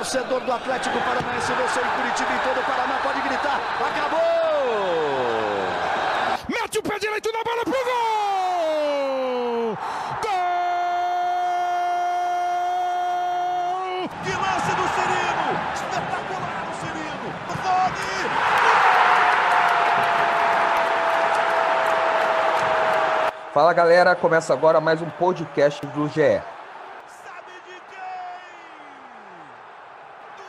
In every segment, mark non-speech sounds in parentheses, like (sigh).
torcedor do Atlético Paranaense, você em Curitiba e todo o Paraná pode gritar: acabou! Mete o pé direito na bola pro gol! Gol! Que lance do Cirino! Espetacular o Cirino! Rony! Fala galera, começa agora mais um podcast do GE. Sabe de quem? Do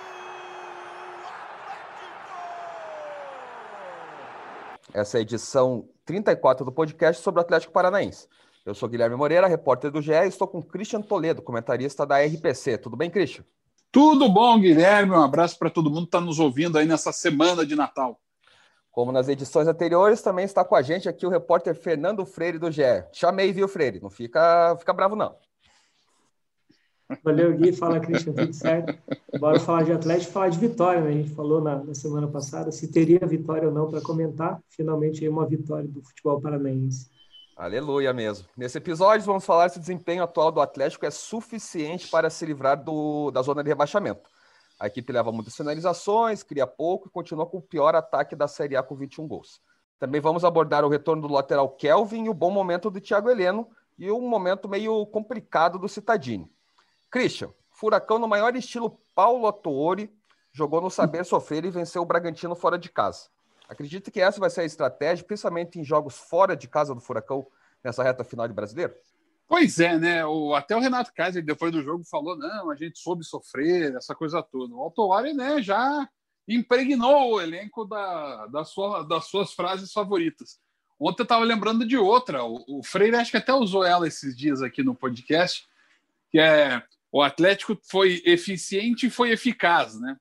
Atlético! Essa é a edição 34 do podcast sobre o Atlético Paranaense. Eu sou Guilherme Moreira, repórter do GE, e estou com Christian Toledo, comentarista da RPC. Tudo bem, Christian? Tudo bom, Guilherme? Um abraço para todo mundo que está nos ouvindo aí nessa semana de Natal. Como nas edições anteriores, também está com a gente aqui o repórter Fernando Freire do GE. Chamei, viu, Freire? Não fica, fica bravo, não. Valeu, Gui. Fala, Christian. Tudo certo? Bora falar de Atlético falar de vitória, né? A gente falou na, na semana passada se teria vitória ou não para comentar. Finalmente, aí uma vitória do futebol paranaense. Aleluia mesmo. Nesse episódio, vamos falar se o desempenho atual do Atlético é suficiente para se livrar do, da zona de rebaixamento. A equipe leva muitas finalizações, cria pouco e continua com o pior ataque da Série A com 21 gols. Também vamos abordar o retorno do lateral Kelvin e o bom momento do Thiago Heleno e um momento meio complicado do Citadini. Christian, Furacão no maior estilo Paulo Atuori, jogou no saber sofrer e venceu o Bragantino fora de casa. Acredita que essa vai ser a estratégia, principalmente em jogos fora de casa do Furacão, nessa reta final de brasileiro? Pois é, né? O, até o Renato Kaiser, depois do jogo, falou: não, a gente soube sofrer, essa coisa toda. O Altoari, né, já impregnou o elenco da, da sua, das suas frases favoritas. Ontem eu estava lembrando de outra. O, o Freire acho que até usou ela esses dias aqui no podcast, que é o Atlético foi eficiente e foi eficaz, né?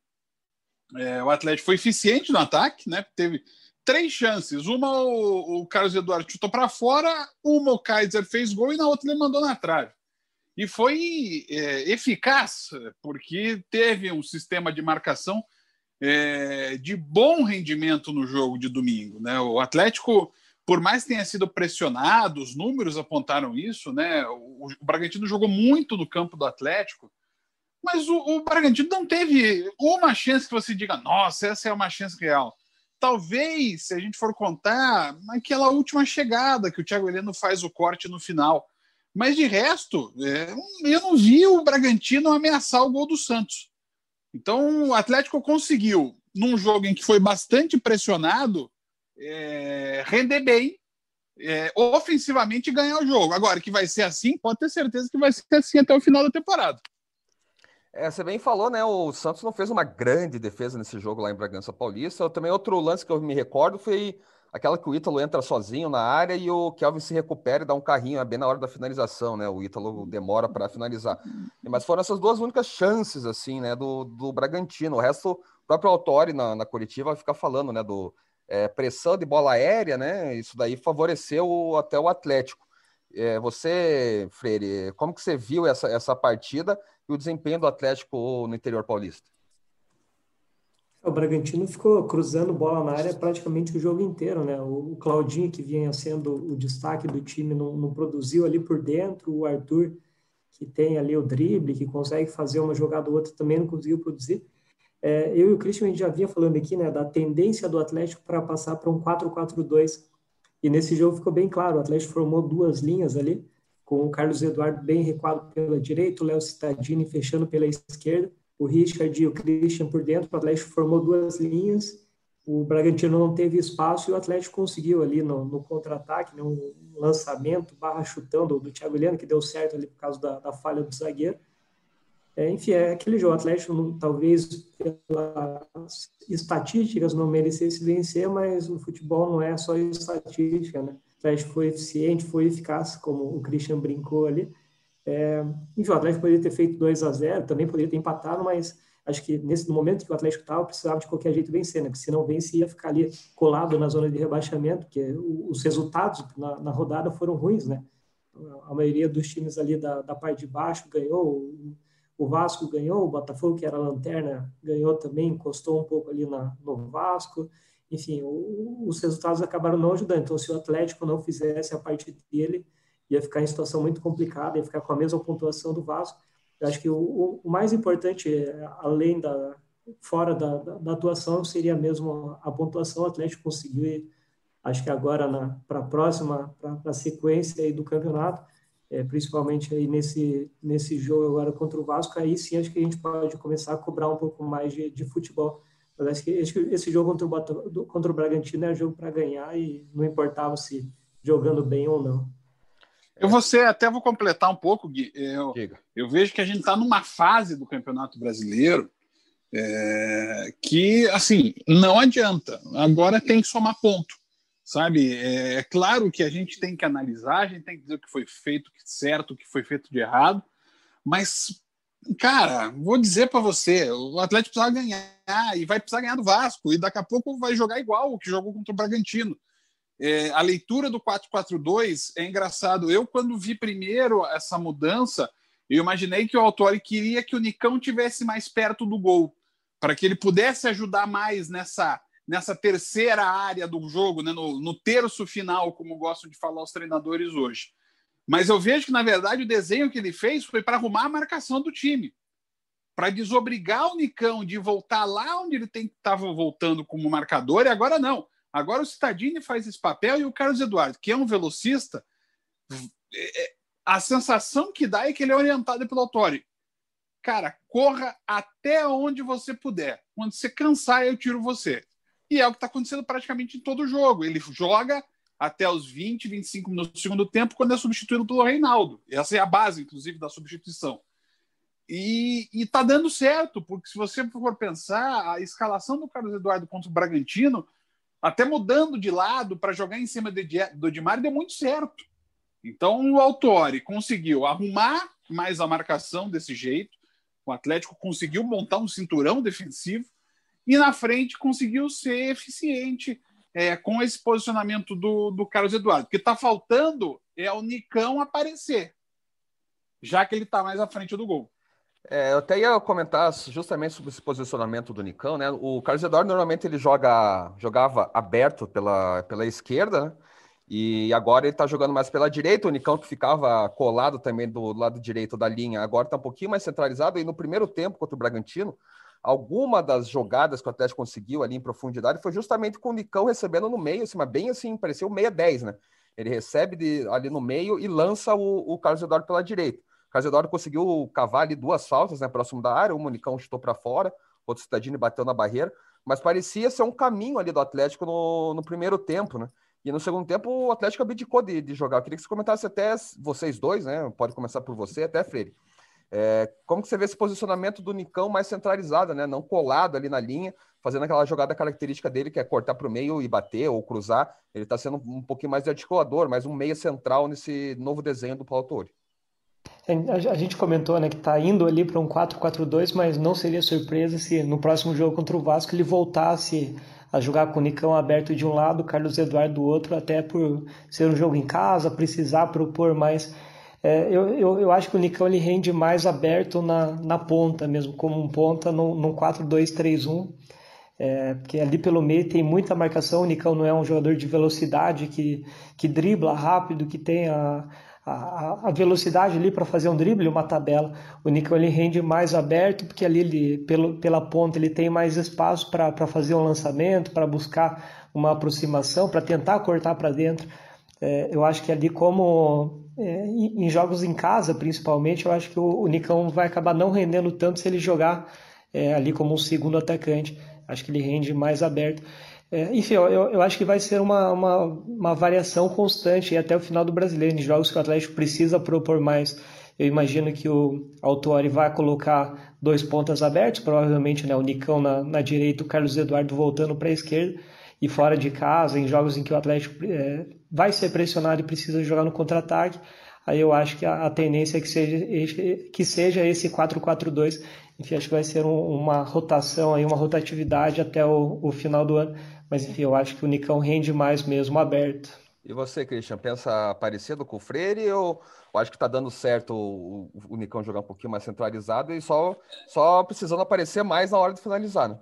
É, o Atlético foi eficiente no ataque, né? Teve três chances. Uma o, o Carlos Eduardo chutou para fora, uma o Kaiser fez gol e na outra ele mandou na trave. E foi é, eficaz, porque teve um sistema de marcação é, de bom rendimento no jogo de domingo. Né? O Atlético, por mais que tenha sido pressionado, os números apontaram isso, né? o, o Bragantino jogou muito no campo do Atlético, mas o, o Bragantino não teve uma chance que você diga, nossa, essa é uma chance real talvez, se a gente for contar, naquela última chegada que o Thiago Heleno faz o corte no final. Mas de resto, é, eu não vi o Bragantino ameaçar o gol do Santos. Então o Atlético conseguiu, num jogo em que foi bastante pressionado, é, render bem, é, ofensivamente ganhar o jogo. Agora, que vai ser assim, pode ter certeza que vai ser assim até o final da temporada. É, você bem falou, né? O Santos não fez uma grande defesa nesse jogo lá em Bragança Paulista. Também outro lance que eu me recordo foi aquela que o Ítalo entra sozinho na área e o Kelvin se recupera e dá um carrinho é bem na hora da finalização, né? O Ítalo demora para finalizar. Mas foram essas duas únicas chances, assim, né? Do, do Bragantino. O resto, o próprio Autori na, na coletiva vai ficar falando, né? Do é, pressão de bola aérea, né? Isso daí favoreceu até o Atlético. É, você, Freire, como que você viu essa, essa partida e o desempenho do Atlético no interior paulista? O Bragantino ficou cruzando bola na área praticamente o jogo inteiro, né? O Claudinho, que vinha sendo o destaque do time, não, não produziu ali por dentro. O Arthur, que tem ali o drible, que consegue fazer uma jogada ou outra, também não conseguiu produzir. É, eu e o Christian, a gente já vinha falando aqui, né, da tendência do Atlético para passar para um 4-4-2. E nesse jogo ficou bem claro, o Atlético formou duas linhas ali, com o Carlos Eduardo bem recuado pela direita, o Léo Cittadini fechando pela esquerda, o Richard e o Christian por dentro, o Atlético formou duas linhas, o Bragantino não teve espaço e o Atlético conseguiu ali no, no contra-ataque, né, um lançamento barra do, do Thiago Heleno, que deu certo ali por causa da, da falha do zagueiro. É, enfim, é aquele jogo, o Atlético talvez pelas estatísticas não merecesse vencer, mas o futebol não é só estatística, né? Atlético foi eficiente, foi eficaz, como o Christian brincou ali. É, enfim, o Atlético poderia ter feito 2 a 0 também poderia ter empatado, mas acho que nesse momento que o Atlético estava, precisava de qualquer jeito vencer, né? Porque se não vence, ia ficar ali colado na zona de rebaixamento, porque os resultados na, na rodada foram ruins, né? A maioria dos times ali da, da parte de baixo ganhou, o Vasco ganhou, o Botafogo, que era a lanterna, ganhou também, encostou um pouco ali na, no Vasco enfim, o, os resultados acabaram não ajudando. Então, se o Atlético não fizesse a parte dele, ia ficar em situação muito complicada, ia ficar com a mesma pontuação do Vasco. Eu acho que o, o mais importante, além da fora da, da, da, atuação, seria mesmo a pontuação. O Atlético conseguiu, acho que agora para a próxima, para a sequência do campeonato, é, principalmente aí nesse, nesse jogo agora contra o Vasco, aí sim acho que a gente pode começar a cobrar um pouco mais de, de futebol. Mas acho que esse, esse jogo contra o, contra o Bragantino é jogo para ganhar e não importava se jogando bem ou não. Eu vou ser, até vou completar um pouco, Gui. Eu, eu vejo que a gente está numa fase do Campeonato Brasileiro é, que, assim, não adianta. Agora tem que somar ponto sabe? É, é, claro que a gente tem que analisar, a gente tem que dizer o que foi feito certo, o que foi feito de errado, mas, cara, vou dizer para você, o Atlético precisa ganhar e vai precisar ganhar do Vasco e daqui a pouco vai jogar igual o que jogou contra o Bragantino. É, a leitura do 4-4-2 é engraçado. Eu, quando vi primeiro essa mudança, eu imaginei que o Autori queria que o Nicão tivesse mais perto do gol, para que ele pudesse ajudar mais nessa nessa terceira área do jogo, né, no, no terço final, como gostam de falar os treinadores hoje. Mas eu vejo que, na verdade, o desenho que ele fez foi para arrumar a marcação do time, para desobrigar o Nicão de voltar lá onde ele estava voltando como marcador, e agora não. Agora o Cittadini faz esse papel e o Carlos Eduardo, que é um velocista, é, é, a sensação que dá é que ele é orientado pelo Autori. Cara, corra até onde você puder. Quando você cansar, eu tiro você. E é o que está acontecendo praticamente em todo jogo. Ele joga até os 20, 25 minutos do segundo tempo, quando é substituído pelo Reinaldo. Essa é a base, inclusive, da substituição. E, está dando certo, porque se você for pensar, a escalação do Carlos Eduardo contra o Bragantino, até mudando de lado para jogar em cima do Edmar, deu muito certo. Então o Autori conseguiu arrumar mais a marcação desse jeito, o Atlético conseguiu montar um cinturão defensivo, e na frente conseguiu ser eficiente é, com esse posicionamento do, do Carlos Eduardo. O que está faltando é o Nicão aparecer, já que ele está mais à frente do gol. É, eu até ia comentar justamente sobre esse posicionamento do Nicão, né? O Carlos Eduardo normalmente ele joga, jogava aberto pela, pela esquerda, né? E agora ele está jogando mais pela direita, o Nicão que ficava colado também do lado direito da linha, agora está um pouquinho mais centralizado. E no primeiro tempo contra o Bragantino, alguma das jogadas que o Atlético conseguiu ali em profundidade foi justamente com o Nicão recebendo no meio, assim, mas bem assim, pareceu meia 10, né? Ele recebe de, ali no meio e lança o, o Carlos Eduardo pela direita. O Carlos Eduardo conseguiu cavar ali duas faltas, né, próximo da área, o Nicão chutou para fora, outro Cidadini bateu na barreira, mas parecia ser um caminho ali do Atlético no, no primeiro tempo, né? E no segundo tempo o Atlético abdicou de, de jogar. Eu queria que você comentasse até vocês dois, né? Pode começar por você, até Freire é, como que você vê esse posicionamento do Nicão mais centralizado, né? Não colado ali na linha, fazendo aquela jogada característica dele, que é cortar para o meio e bater ou cruzar. Ele está sendo um pouquinho mais de articulador, mais um meia central nesse novo desenho do Paulo Torre. É, a gente comentou né, que está indo ali para um 4-4-2, mas não seria surpresa se no próximo jogo contra o Vasco ele voltasse a jogar com o Nicão aberto de um lado, Carlos Eduardo do outro, até por ser um jogo em casa, precisar propor mais é, eu, eu, eu, acho que o Nicão ele rende mais aberto na, na ponta mesmo, como um ponta num, num 4-2-3-1. É, porque ali pelo meio tem muita marcação. O Nicão não é um jogador de velocidade que, que dribla rápido, que tem a, a, a velocidade ali para fazer um drible, uma tabela. O Nicão ele rende mais aberto, porque ali ele, pelo, pela ponta ele tem mais espaço para fazer um lançamento, para buscar uma aproximação, para tentar cortar para dentro. É, eu acho que ali, como é, em jogos em casa, principalmente, eu acho que o, o Nicão vai acabar não rendendo tanto se ele jogar é, ali como um segundo atacante. Acho que ele rende mais aberto. É, enfim, eu, eu, acho que vai ser uma, uma, uma variação constante até o final do brasileiro, em jogos que o Atlético precisa propor mais. Eu imagino que o Autori vai colocar dois pontas abertos, provavelmente né, o Nicão na, na direita, o Carlos Eduardo voltando para a esquerda e fora de casa, em jogos em que o Atlético é, vai ser pressionado e precisa jogar no contra-ataque, aí eu acho que a, a, tendência é que seja, que seja esse 4-4-2. Enfim, acho que vai ser um, uma rotação, aí, uma rotatividade até o, o, final do ano. Mas enfim, eu acho que o Nicão rende mais mesmo aberto. E você, Christian, pensa parecido com o Freire ou, ou acho que está dando certo o, o, Nicão jogar um pouquinho mais centralizado e só, só precisando aparecer mais na hora de finalizar, né?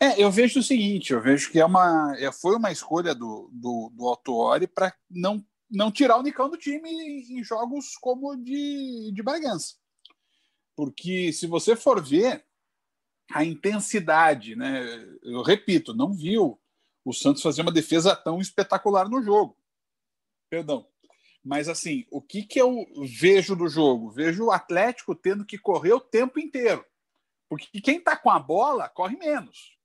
É, eu vejo o seguinte, eu vejo que é uma, é, foi uma escolha do, do, do Autuori para não, não tirar o Nicão do time em jogos como de, de Bragança. porque se você for ver a intensidade, né? Eu repito, não viu o Santos fazer uma defesa tão espetacular no jogo. Perdão. Mas assim, o que, que eu vejo do jogo? Vejo o Atlético tendo que correr o tempo inteiro. Porque quem está com a bola corre menos.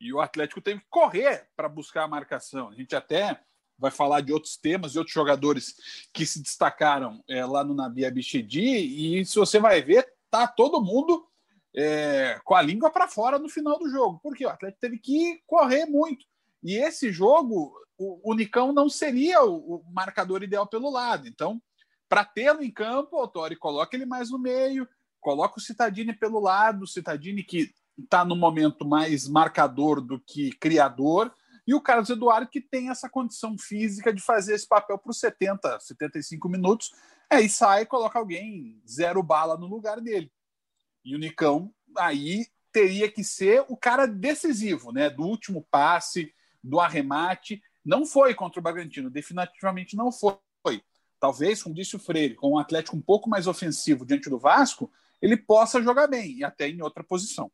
E o Atlético teve que correr para buscar a marcação. A gente até vai falar de outros temas, de outros jogadores que se destacaram é, lá no Nabi Abichedi. E se você vai ver, tá todo mundo é, com a língua para fora no final do jogo. Porque o Atlético teve que correr muito. E esse jogo, o, o Nicão não seria o, o marcador ideal pelo lado. Então, para tê-lo em campo, o Tori coloca ele mais no meio, coloca o Citadini pelo lado, o Citadini que está no momento mais marcador do que criador, e o Carlos Eduardo que tem essa condição física de fazer esse papel por 70, 75 minutos, aí sai e coloca alguém zero bala no lugar dele. E o Nicão aí teria que ser o cara decisivo, né? Do último passe, do arremate. Não foi contra o Bragantino, definitivamente não foi. Talvez, como disse o Freire, com um Atlético um pouco mais ofensivo diante do Vasco, ele possa jogar bem e até em outra posição.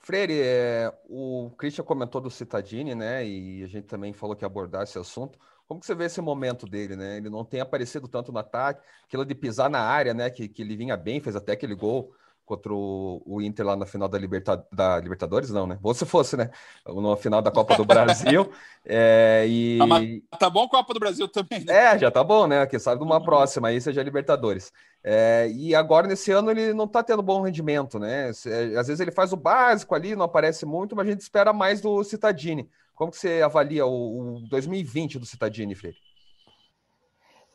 Freire, é, o Christian comentou do Citadini, né? E a gente também falou que ia abordar esse assunto. Como que você vê esse momento dele, né? Ele não tem aparecido tanto no ataque, aquilo de pisar na área, né? Que, que ele vinha bem, fez até aquele gol contra o, o, Inter lá na final da, Liberta, da Libertadores, não, né? Ou se fosse, né? Na final da Copa do (laughs) Brasil. é, e... Ah, tá bom Copa do Brasil também, né? É, já tá bom, né? Quem sabe uma próxima aí seja Libertadores. É, e agora, nesse ano, ele não tá tendo bom rendimento, né? Às vezes ele faz o básico ali, não aparece muito, mas a gente espera mais do Citadini. Como que você avalia o, o 2020 do Citadini, Freire?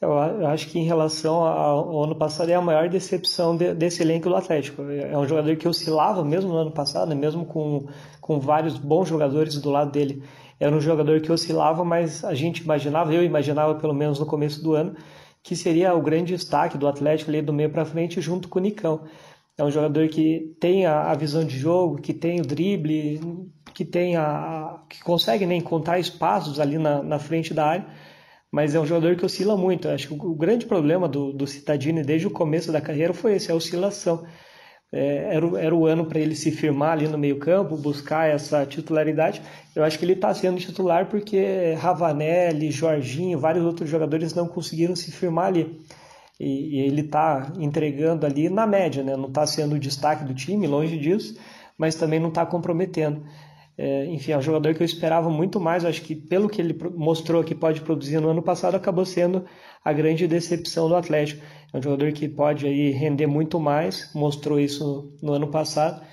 Eu acho que em relação ao ano passado é a maior decepção de, desse elenco do Atlético. É um jogador que oscilava mesmo no ano passado, mesmo com, com vários bons jogadores do lado dele. Era um jogador que oscilava, mas a gente imaginava, eu imaginava pelo menos no começo do ano, que seria o grande destaque do Atlético ali do meio para frente junto com o Nicão. É um jogador que tem a, a, visão de jogo, que tem o drible, que tem a, que consegue né, encontrar espaços ali na, na frente da área mas é um jogador que oscila muito. Eu acho que o grande problema do, do Citadini desde o começo da carreira foi esse, a oscilação. É, era, o, era o ano para ele se firmar ali no meio-campo, buscar essa titularidade. Eu acho que ele está sendo titular porque Ravanelli, Jorginho, vários outros jogadores não conseguiram se firmar ali. E, e ele está entregando ali na média, né? não está sendo o destaque do time, longe disso, mas também não está comprometendo. É, enfim, é um jogador que eu esperava muito mais. Acho que pelo que ele mostrou que pode produzir no ano passado, acabou sendo a grande decepção do Atlético. É um jogador que pode aí render muito mais, mostrou isso no ano passado.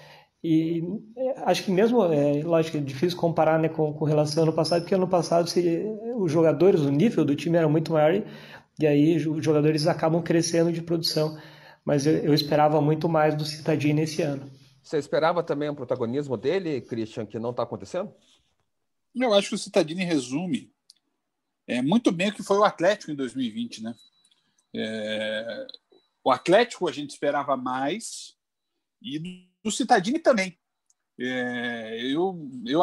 E é, acho que mesmo, é, lógico, é difícil comparar né, com, com relação ao ano passado, porque ano passado se, os jogadores, o nível do time era muito maior e, aí os jogadores acabam crescendo de produção. Mas eu, eu esperava muito mais do Citadini nesse ano. Você esperava também o protagonismo dele, Christian, que não está acontecendo? Eu acho que o Citadini resume é, muito bem o que foi o Atlético em 2020, né? É, o Atlético a gente esperava mais e do Citadini também. É, eu, eu,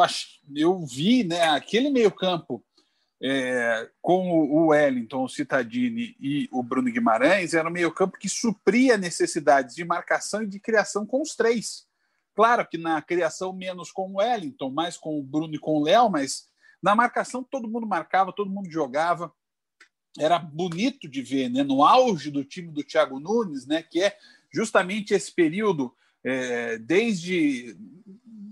eu vi né, aquele meio-campo é, com o Wellington, o Citadini e o Bruno Guimarães, era um meio-campo que supria necessidades de marcação e de criação com os três. Claro que na criação menos com o Wellington, mais com o Bruno e com o Léo, mas na marcação todo mundo marcava, todo mundo jogava. Era bonito de ver, né? No auge do time do Thiago Nunes, né? Que é justamente esse período é, desde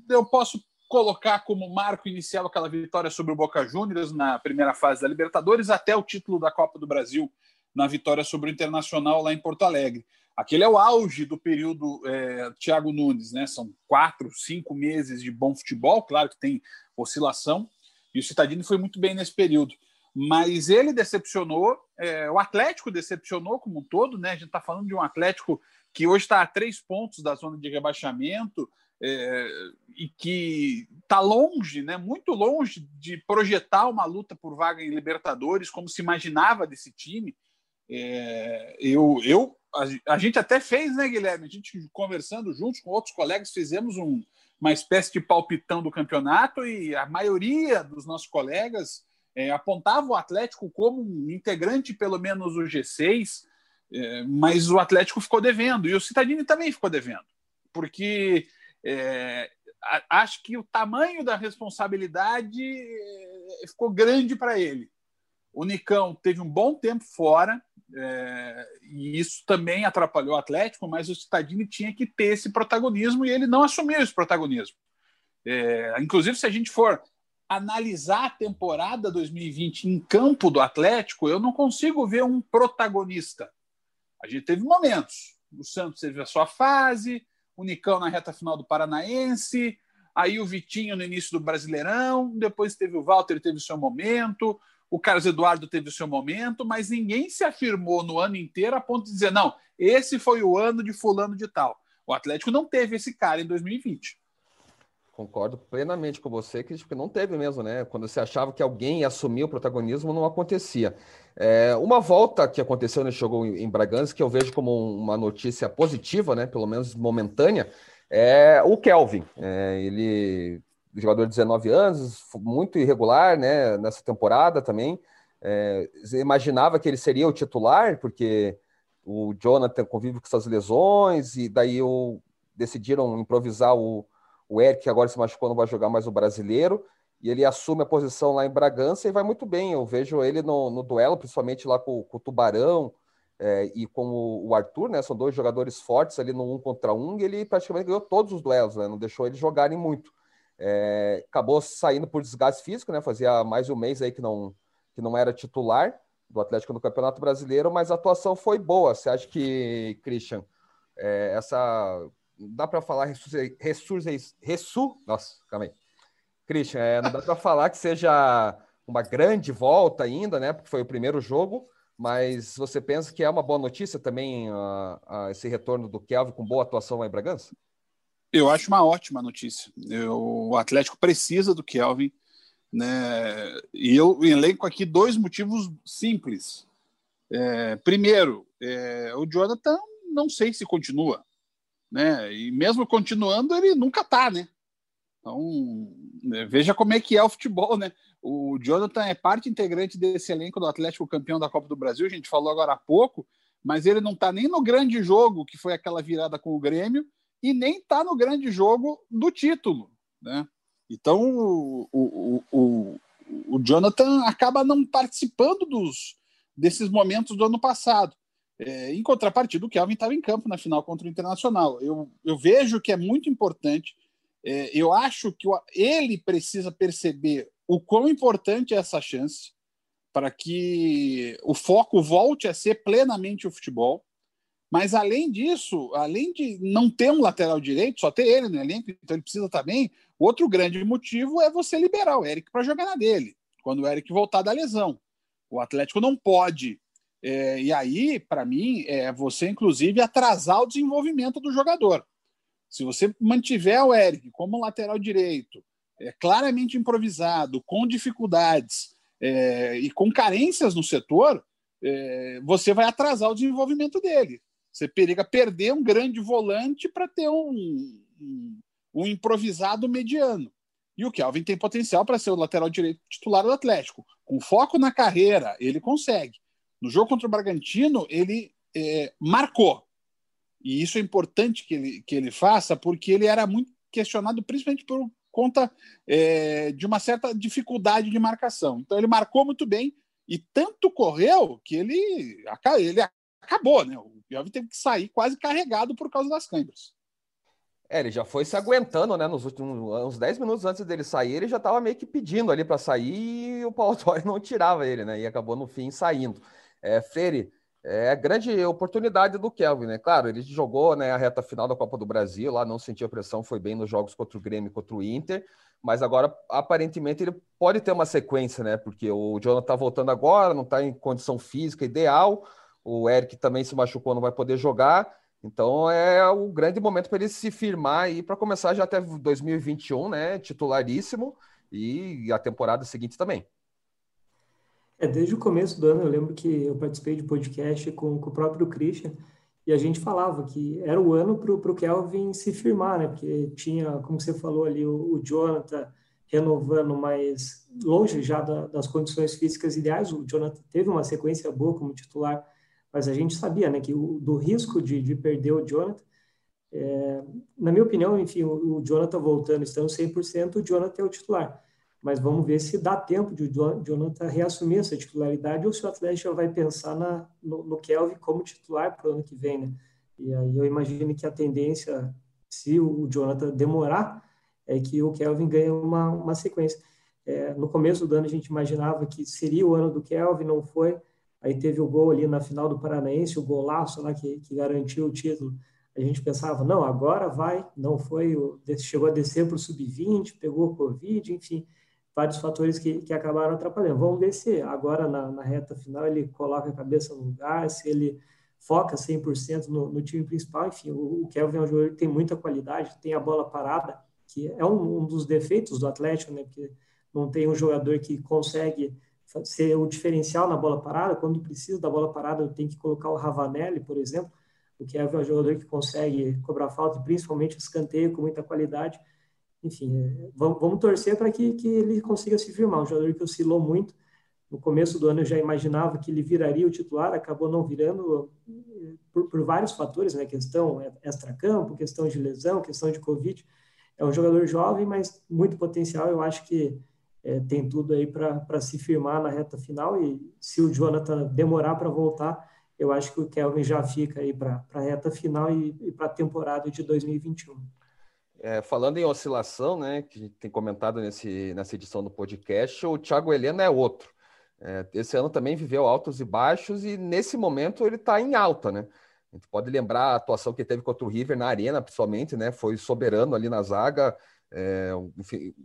eu posso colocar como marco inicial aquela vitória sobre o Boca Juniors na primeira fase da Libertadores até o título da Copa do Brasil na vitória sobre o Internacional lá em Porto Alegre. Aquele é o auge do período é, Thiago Nunes, né? São quatro, cinco meses de bom futebol, claro que tem oscilação, e o Citadini foi muito bem nesse período. Mas ele decepcionou, é, o Atlético decepcionou como um todo, né? A gente está falando de um Atlético que hoje está a três pontos da zona de rebaixamento é, e que está longe, né? Muito longe de projetar uma luta por vaga em Libertadores, como se imaginava desse time. É, eu, eu a, a, gente até fez, né, Guilherme? A gente conversando juntos com outros colegas, fizemos um, uma espécie de palpitão do campeonato e a maioria dos nossos colegas é, apontava o Atlético como um integrante, pelo menos, do G6. É, mas o Atlético ficou devendo e o Citadini também ficou devendo, porque é, acho que o tamanho da responsabilidade é, ficou grande para ele. O Nicão teve um bom tempo fora, é, e isso também atrapalhou o Atlético, mas o Citadini tinha que ter esse protagonismo e ele não assumiu esse protagonismo. É, inclusive, se a gente for analisar a temporada 2020 em campo do Atlético, eu não consigo ver um protagonista. A gente teve momentos. O Santos teve a sua fase, o Nicão na reta final do Paranaense, aí o Vitinho no início do Brasileirão, depois teve o Walter, teve o seu momento, o Carlos Eduardo teve o seu momento, mas ninguém se afirmou no ano inteiro a ponto de dizer, não, esse foi o ano de fulano de tal. O Atlético não teve esse cara em 2020. Concordo plenamente com você, que não teve mesmo, né? Quando você achava que alguém ia assumir o protagonismo, não acontecia. É, uma volta que aconteceu nesse jogo em Bragança, que eu vejo como uma notícia positiva, né? Pelo menos momentânea, é o Kelvin. É, ele, jogador de 19 anos, muito irregular, né? Nessa temporada também. É, imaginava que ele seria o titular, porque o Jonathan convive com essas lesões, e daí o, decidiram improvisar o o Eric agora se machucou, não vai jogar mais o brasileiro. E ele assume a posição lá em Bragança e vai muito bem. Eu vejo ele no, no duelo, principalmente lá com, com o Tubarão é, e com o, o, Arthur, né? São dois jogadores fortes ali no um contra um, e ele praticamente ganhou todos os duelos, né? Não deixou eles jogarem muito. É, acabou saindo por desgaste físico, né? Fazia mais de um mês aí que não, que não era titular do Atlético no Campeonato Brasileiro, mas a atuação foi boa. Você acha que, Christian, é, essa dá para falar ressu, nossa, calma aí. Christian, é, não dá para falar que seja uma grande volta ainda, né? Porque foi o primeiro jogo, mas você pensa que é uma boa notícia também uh, uh, esse retorno do Kelvin com boa atuação lá em Bragança? Eu acho uma ótima notícia. Eu, o Atlético precisa do Kelvin, né? E eu elenco aqui dois motivos simples. É, primeiro, é, o Jonathan não sei se continua né? E mesmo continuando, ele nunca tá, né? Então, né, veja como é que é o futebol, né? O Jonathan é parte integrante desse elenco do Atlético campeão da Copa do Brasil, a gente falou agora há pouco, mas ele não está nem no grande jogo, que foi aquela virada com o Grêmio, e nem está no grande jogo do título, né? Então, o, o, o, o Jonathan acaba não participando dos, desses momentos do ano passado. É, em contrapartida, o Kelvin estava em campo na final contra o Internacional. Eu, eu vejo que é muito importante. É, eu acho que o, ele precisa perceber o quão importante é essa chance para que o foco volte a ser plenamente o futebol. Mas além disso, além de não ter um lateral direito, só ter ele no elenco, então ele precisa também. Outro grande motivo é você liberar o Eric para jogar na dele, quando o Eric voltar da lesão. O Atlético não pode é, e aí, para mim, é você, inclusive, atrasar o desenvolvimento do jogador. Se você mantiver o Eric como lateral direito, é, claramente improvisado, com dificuldades é, e com carências no setor, é, você vai atrasar o desenvolvimento dele. Você periga perder um grande volante para ter um, um, um improvisado mediano. E o Kelvin tem potencial para ser o lateral direito titular do Atlético. Com foco na carreira, ele consegue. No jogo contra o Bragantino, ele é, marcou. E isso é importante que ele, que ele faça, porque ele era muito questionado, principalmente por conta é, de uma certa dificuldade de marcação. Então, ele marcou muito bem e tanto correu que ele, ele acabou, né? O Piov teve que sair quase carregado por causa das câimbras. É, ele já foi se aguentando, né? Nos últimos uns 10 minutos antes dele sair, ele já estava meio que pedindo ali para sair e o Paulo (laughs) Torre não tirava ele, né? E acabou no fim saindo. É, Freire, é a grande oportunidade do Kelvin, né? Claro, ele jogou né, a reta final da Copa do Brasil, lá não sentiu pressão, foi bem nos jogos contra o Grêmio e contra o Inter, mas agora aparentemente ele pode ter uma sequência, né? Porque o Jonathan tá voltando agora, não está em condição física ideal, o Eric também se machucou, não vai poder jogar. Então é o grande momento para ele se firmar aí para começar já até 2021, né? Titularíssimo e a temporada seguinte também. É, desde o começo do ano eu lembro que eu participei de podcast com, com o próprio Christian e a gente falava que era o ano para o Kelvin se firmar, né? Porque tinha, como você falou ali, o, o Jonathan renovando mais longe já da, das condições físicas ideais. O Jonathan teve uma sequência boa como titular mas a gente sabia, né, que o, do risco de, de perder o Jonathan, é, na minha opinião, enfim, o, o Jonathan voltando, estando 100%, o Jonathan é o titular. Mas vamos ver se dá tempo de o Jonathan reassumir essa titularidade ou se o Atlético já vai pensar na, no, no Kelvin como titular para o ano que vem, né? E aí eu imagino que a tendência, se o Jonathan demorar, é que o Kelvin ganhe uma, uma sequência. É, no começo do ano a gente imaginava que seria o ano do Kelvin, não foi. Aí teve o gol ali na final do Paranaense, o golaço lá que, que garantiu o título a gente pensava, não, agora vai, não foi, chegou a descer para o sub-20, pegou o Covid, enfim, vários fatores que, que acabaram atrapalhando. Vamos se agora na, na reta final ele coloca a cabeça no lugar, se ele foca 100% no, no time principal. Enfim, o, o Kelvin é um jogador que tem muita qualidade, tem a bola parada, que é um, um dos defeitos do Atlético, né? Porque não tem um jogador que consegue ser o diferencial na bola parada. Quando precisa da bola parada, tem que colocar o Ravanelli, por exemplo o Kevin é um jogador que consegue cobrar falta, principalmente escanteio com muita qualidade. Enfim, é, vamos, vamos, torcer para que, que ele consiga se firmar. Um jogador que oscilou muito. No começo do ano eu já imaginava que ele viraria o titular, acabou não virando por, por vários fatores, né? Questão extra-campo, questão de lesão, questão de Covid. É um jogador jovem, mas muito potencial. Eu acho que é, tem tudo aí para se firmar na reta final. E se o Jonathan demorar para voltar, eu acho que o Kelvin já fica aí para a reta final e, e para a temporada de 2021. É, falando em oscilação, né, que tem comentado nesse, nessa edição do podcast, o Thiago Helena é outro. É, esse ano também viveu altos e baixos e nesse momento ele está em alta, né? A gente pode lembrar a atuação que teve contra o River na arena, principalmente, né? Foi soberano ali na zaga. É,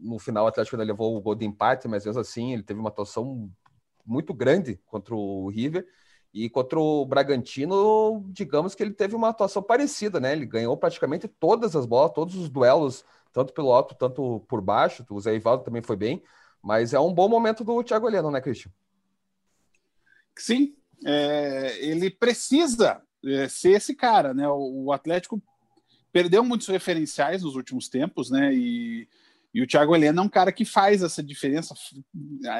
no final, o Atlético ainda levou o gol de empate, mas mesmo assim ele teve uma atuação muito grande contra o River. E contra o Bragantino, digamos que ele teve uma atuação parecida, né? Ele ganhou praticamente todas as bolas, todos os duelos, tanto pelo alto, tanto por baixo. O Zé Ivaldo também foi bem, mas é um bom momento do Thiago Heleno, né, Cristian? Sim, é, ele precisa é, ser esse cara, né? O, Atlético perdeu muitos referenciais nos últimos tempos, né? E, e o Thiago Heleno é um cara que faz essa diferença,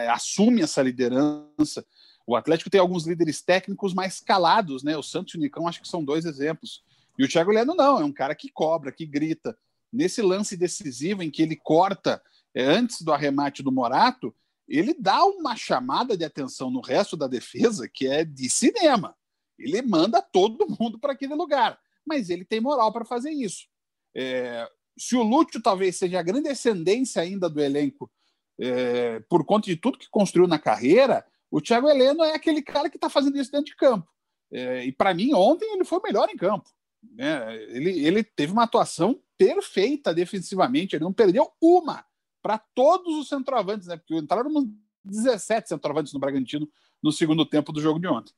assume essa liderança o Atlético tem alguns líderes técnicos mais calados, né? O Santos e o Nicão acho que são dois exemplos. E o Thiago Leno não, é um cara que cobra, que grita. Nesse lance decisivo em que ele corta é, antes do arremate do Morato, ele dá uma chamada de atenção no resto da defesa que é de cinema. Ele manda todo mundo para aquele lugar, mas ele tem moral para fazer isso. É, se o Lúcio talvez seja a grande ascendência ainda do elenco é, por conta de tudo que construiu na carreira, o Thiago Heleno é aquele cara que está fazendo isso dentro de campo. É, e para mim, ontem ele foi o melhor em campo. Né? Ele, ele teve uma atuação perfeita defensivamente, ele não perdeu uma para todos os centroavantes, né? Porque entraram 17 centroavantes no Bragantino no segundo tempo do jogo de ontem.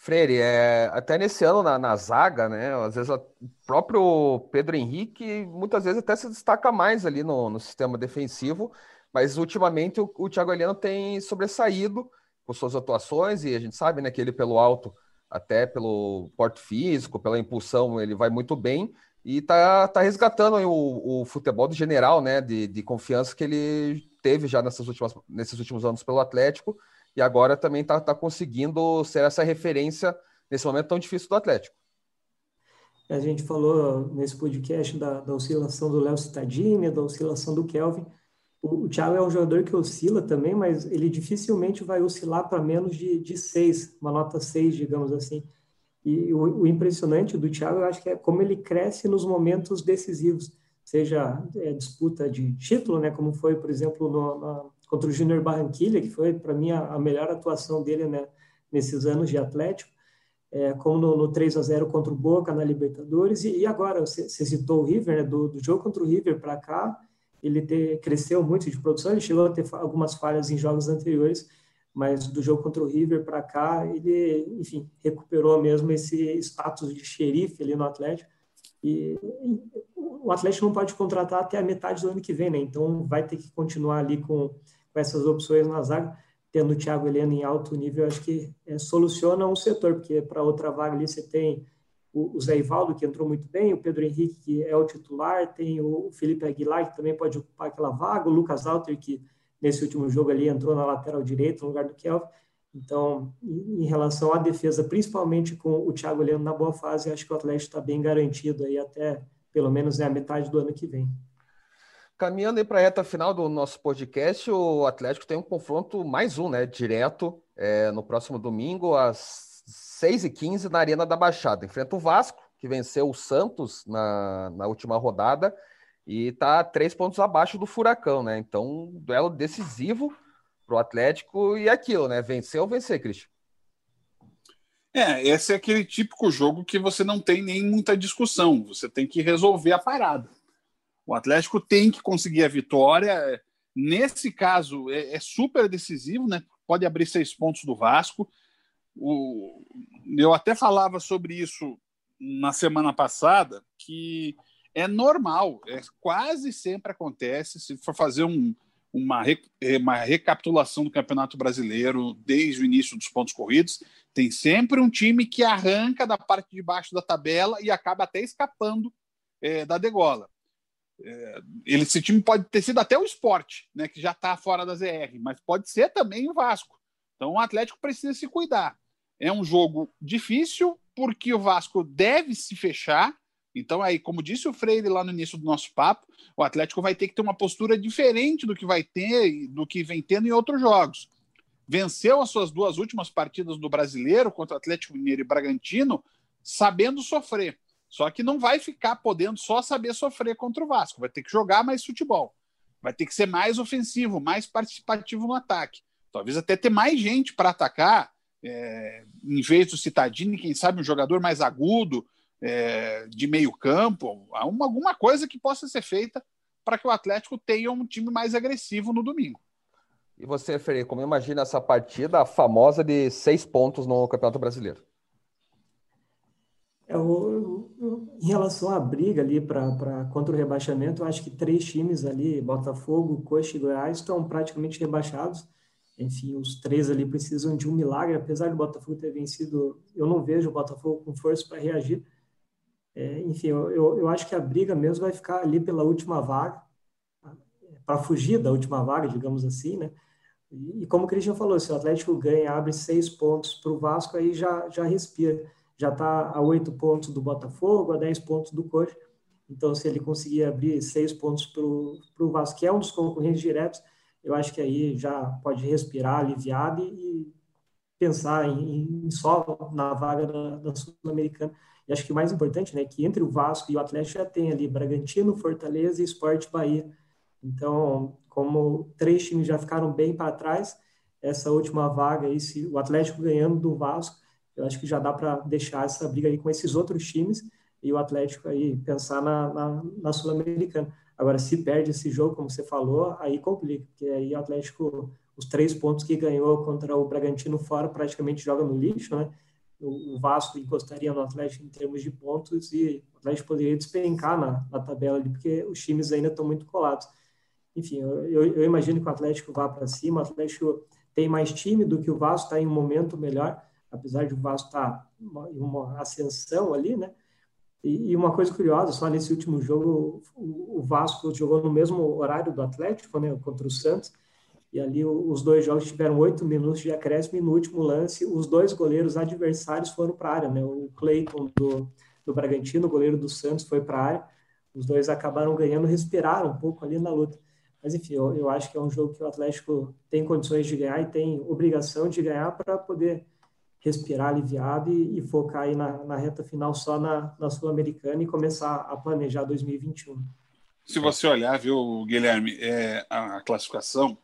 Freire, é, até nesse ano na, na zaga, né? Às vezes o próprio Pedro Henrique muitas vezes até se destaca mais ali no, no sistema defensivo, mas ultimamente o, o Thiago Heleno tem sobressaído com suas atuações, e a gente sabe né, que ele, pelo alto, até pelo porte físico, pela impulsão, ele vai muito bem e tá, tá resgatando o, o futebol do general, né, de, de confiança que ele teve já nessas últimas, nesses últimos anos pelo Atlético e agora também tá, tá conseguindo ser essa referência nesse momento tão difícil do Atlético. A gente falou nesse podcast da, da oscilação do Léo Cittadini, da oscilação do Kelvin. O, o Thiago é um jogador que oscila também, mas ele dificilmente vai oscilar para menos de, de seis, uma nota 6, digamos assim. E o, o, impressionante do Thiago, eu acho que é como ele cresce nos momentos decisivos, seja é, disputa de título, né, como foi, por exemplo, no, no, contra o Júnior Barranquilla, que foi, para mim, a, a, melhor atuação dele né, nesses anos de Atlético, é, como no, no 3 a 0 contra o Boca na Libertadores, e, e agora, você citou o River, né, do, do jogo contra o River para cá, ele ter, cresceu muito de produção, ele chegou a ter algumas falhas em jogos anteriores, mas do jogo contra o River para cá, ele, enfim, recuperou mesmo esse status de xerife ali no Atlético. E, e o Atlético não pode contratar até a metade do ano que vem, né? Então vai ter que continuar ali com, com essas opções na zaga, tendo o Thiago Heleno em alto nível, acho que é, soluciona um setor, porque para outra vaga ali você tem o, Zé Ivaldo, que entrou muito bem, o Pedro Henrique, que é o titular, tem o Felipe Aguilar, que também pode ocupar aquela vaga, o Lucas Alter, que nesse último jogo ali entrou na lateral direita, no lugar do Kelvin. Então, em relação à defesa, principalmente com o Thiago Leandro na boa fase, acho que o Atlético está bem garantido aí até pelo menos é a metade do ano que vem. Caminhando aí para a reta final do nosso podcast, o Atlético tem um confronto mais um, né? Direto é, no próximo domingo, às 6h15, na Arena da Baixada. Enfrenta o Vasco, que venceu o Santos na, na última rodada e está três pontos abaixo do Furacão, né? Então, um duelo decisivo para o Atlético e aquilo, né? Vencer ou vencer, Cristian. É, esse é aquele típico jogo que você não tem nem muita discussão, você tem que resolver a parada. O Atlético tem que conseguir a vitória. Nesse caso, é, é super decisivo, né? Pode abrir seis pontos do Vasco. O, eu até falava sobre isso na semana passada, que é normal, é, quase sempre acontece, se for fazer um, uma, uma recapitulação do Campeonato Brasileiro desde o início dos pontos corridos, tem sempre um time que arranca da parte de baixo da tabela e acaba até escapando é, da degola. É, ele, esse time pode ter sido até o esporte, né, que já está fora da ZR, mas pode ser também o Vasco. Então o Atlético precisa se cuidar. É um jogo difícil, porque o Vasco deve se fechar. Então, aí, como disse o Freire lá no início do nosso papo, o Atlético vai ter que ter uma postura diferente do que vai ter, do que vem tendo em outros jogos venceu as suas duas últimas partidas do brasileiro contra Atlético Mineiro e Bragantino, sabendo sofrer. Só que não vai ficar podendo só saber sofrer contra o Vasco, vai ter que jogar mais futebol, vai ter que ser mais ofensivo, mais participativo no ataque. Talvez até ter mais gente para atacar, é, em vez do Citadini, quem sabe um jogador mais agudo, é, de meio campo, alguma coisa que possa ser feita para que o Atlético tenha um time mais agressivo no domingo. E você, Ferreira, como imagina essa partida famosa de seis pontos no Campeonato Brasileiro? É, em relação à briga ali para contra o rebaixamento, eu acho que três times ali, Botafogo, Coxa e Goiás, estão praticamente rebaixados. Enfim, os três ali precisam de um milagre, apesar do Botafogo ter vencido, eu não vejo o Botafogo com força para reagir. É, enfim, eu, eu, eu, acho que a briga mesmo vai ficar ali pela última vaga, para fugir da última vaga, digamos assim, né? E, como o Cristian falou, se o Atlético ganha, abre seis pontos para o Vasco, aí já, já respira. Já está a oito pontos do Botafogo, a dez pontos do Coxa. Então, se ele conseguir abrir seis pontos para o Vasco, que é um dos concorrentes diretos, eu acho que aí já pode respirar aliviado e pensar em, em só na vaga da, da Sul-Americana. E acho que o mais importante, né, que entre o Vasco e o Atlético já tem ali Bragantino, Fortaleza e Esporte Bahia. Então, como três times já ficaram bem para trás, essa última vaga aí, se o Atlético ganhando do Vasco, eu acho que já dá para deixar essa briga aí com esses outros times e o Atlético aí pensar na, na, na Sul-Americana. Agora, se perde esse jogo, como você falou, aí complica, porque aí o Atlético, os três pontos que ganhou contra o Bragantino fora, praticamente joga no lixo, né? O, o Vasco encostaria no Atlético em termos de pontos e o Atlético poderia despencar na, na tabela ali, porque os times ainda estão muito colados enfim, eu, eu imagino que o Atlético vá para cima. O Atlético tem mais time do que o Vasco, está em um momento melhor, apesar de o Vasco estar tá em uma ascensão ali, né? E, uma coisa curiosa, só nesse último jogo, o, o, Vasco jogou no mesmo horário do Atlético, né, contra o Santos, e ali os dois jogos tiveram oito minutos de acréscimo e no último lance os dois goleiros adversários foram para a área, né? O Cleiton do, do Bragantino, o goleiro do Santos, foi para a área. Os dois acabaram ganhando, respiraram um pouco ali na luta. Mas, enfim, eu, eu acho que é um jogo que o Atlético tem condições de ganhar e tem obrigação de ganhar para poder respirar aliviado e, e, focar aí na, na reta final só na, na Sul-Americana e começar a planejar 2021. Se você olhar, viu, Guilherme, é, a classificação,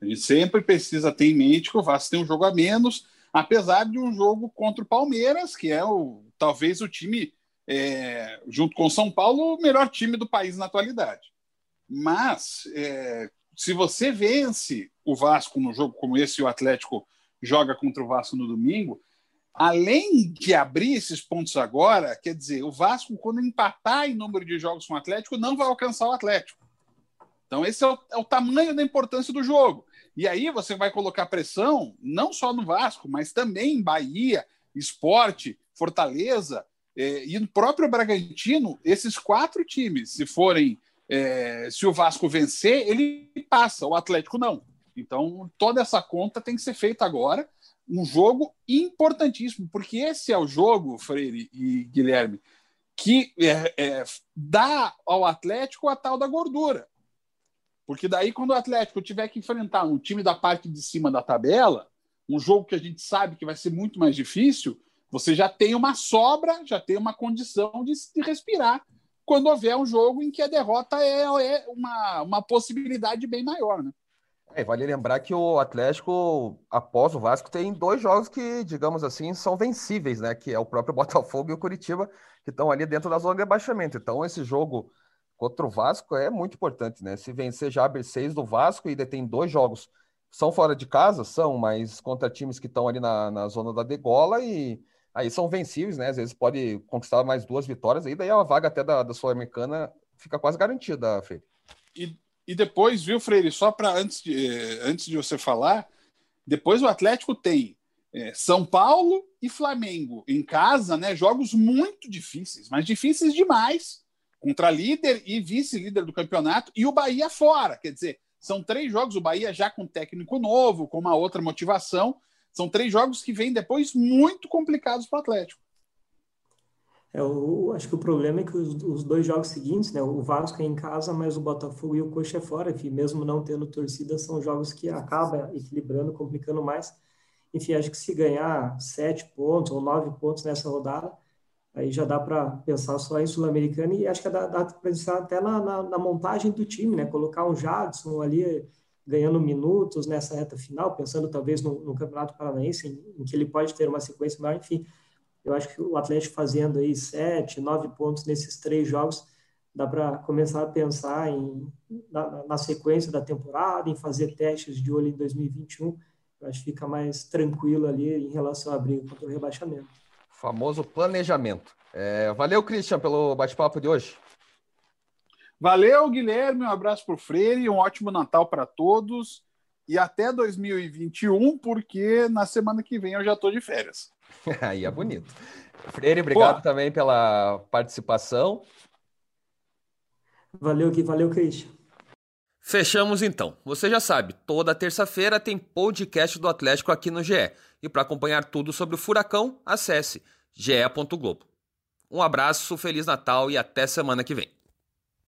a gente sempre precisa ter em mente que o Vasco tem um jogo a menos, apesar de um jogo contra o Palmeiras, que é o talvez o time, é, junto com o São Paulo, o melhor time do país na atualidade. Mas é, se você vence o Vasco no jogo como esse e o Atlético joga contra o Vasco no domingo, além de abrir esses pontos agora, quer dizer, o Vasco, quando empatar em número de jogos com o Atlético, não vai alcançar o Atlético. Então, esse é o, é o tamanho da importância do jogo. E aí você vai colocar pressão não só no Vasco, mas também em Bahia, Esporte, Fortaleza eh, e no próprio Bragantino. Esses quatro times, se forem é, se o Vasco vencer, ele passa, o Atlético não. Então, toda essa conta tem que ser feita agora. um jogo importantíssimo, porque esse é o jogo, Freire e Guilherme, que é, é, dá ao Atlético a tal da gordura. Porque daí, quando o Atlético tiver que enfrentar um time da parte de cima da tabela, um jogo que a gente sabe que vai ser muito mais difícil, você já tem uma sobra, já tem uma condição de, de respirar quando houver um jogo em que a derrota é, é uma, uma possibilidade bem maior, né? É, vale lembrar que o Atlético, após o Vasco, tem dois jogos que, digamos assim, são vencíveis, né? Que é o próprio (laughs) Botafogo e o Curitiba, que estão ali dentro da zona de abaixamento. Então, esse jogo contra o Vasco é muito importante, né? Se vencer já abre seis do Vasco e tem dois jogos. São fora de casa? São, mas contra times que estão ali na, na zona da degola e aí são vencíveis, né? Às vezes pode conquistar mais duas vitórias, aí daí a vaga até da, da Sul-Americana fica quase garantida, Freire. E, e depois, viu, Freire, só para antes de, antes de você falar, depois o Atlético tem é, São Paulo e Flamengo em casa, né? Jogos muito difíceis, mas difíceis demais contra líder e vice-líder do campeonato, e o Bahia fora. Quer dizer, são três jogos, o Bahia já com técnico novo, com uma outra motivação. São três jogos que vêm depois muito complicados para o Atlético. É, eu acho que o problema é que os, os, dois jogos seguintes, né, o Vasco é em casa, mas o Botafogo e o Coxa é fora, que mesmo não tendo torcida, são jogos que acabam equilibrando, complicando mais. Enfim, acho que se ganhar sete pontos ou nove pontos nessa rodada, Aí já dá para pensar só em Sul-Americana e acho que dá, dá para pensar até na, na, na, montagem do time, né? Colocar um Jadson ali ganhando minutos nessa reta final, pensando talvez no, no Campeonato Paranaense, em, em, que ele pode ter uma sequência maior. Enfim, eu acho que o Atlético fazendo aí sete, nove pontos nesses três jogos, dá para começar a pensar em, na, na, sequência da temporada, em fazer testes de olho em 2021. Eu acho que fica mais tranquilo ali em relação à briga contra o rebaixamento. Famoso planejamento. É, valeu, Christian, pelo bate-papo de hoje. Valeu, Guilherme. Um abraço para o Freire, um ótimo Natal para todos. E até 2021, porque na semana que vem eu já estou de férias. (laughs) Aí é bonito. Freire, obrigado Pô. também pela participação. Valeu, Gui. Valeu, Christian. Fechamos então. Você já sabe, toda terça-feira tem podcast do Atlético aqui no GE. E para acompanhar tudo sobre o Furacão, acesse ge.globo. Um abraço, Feliz Natal e até semana que vem.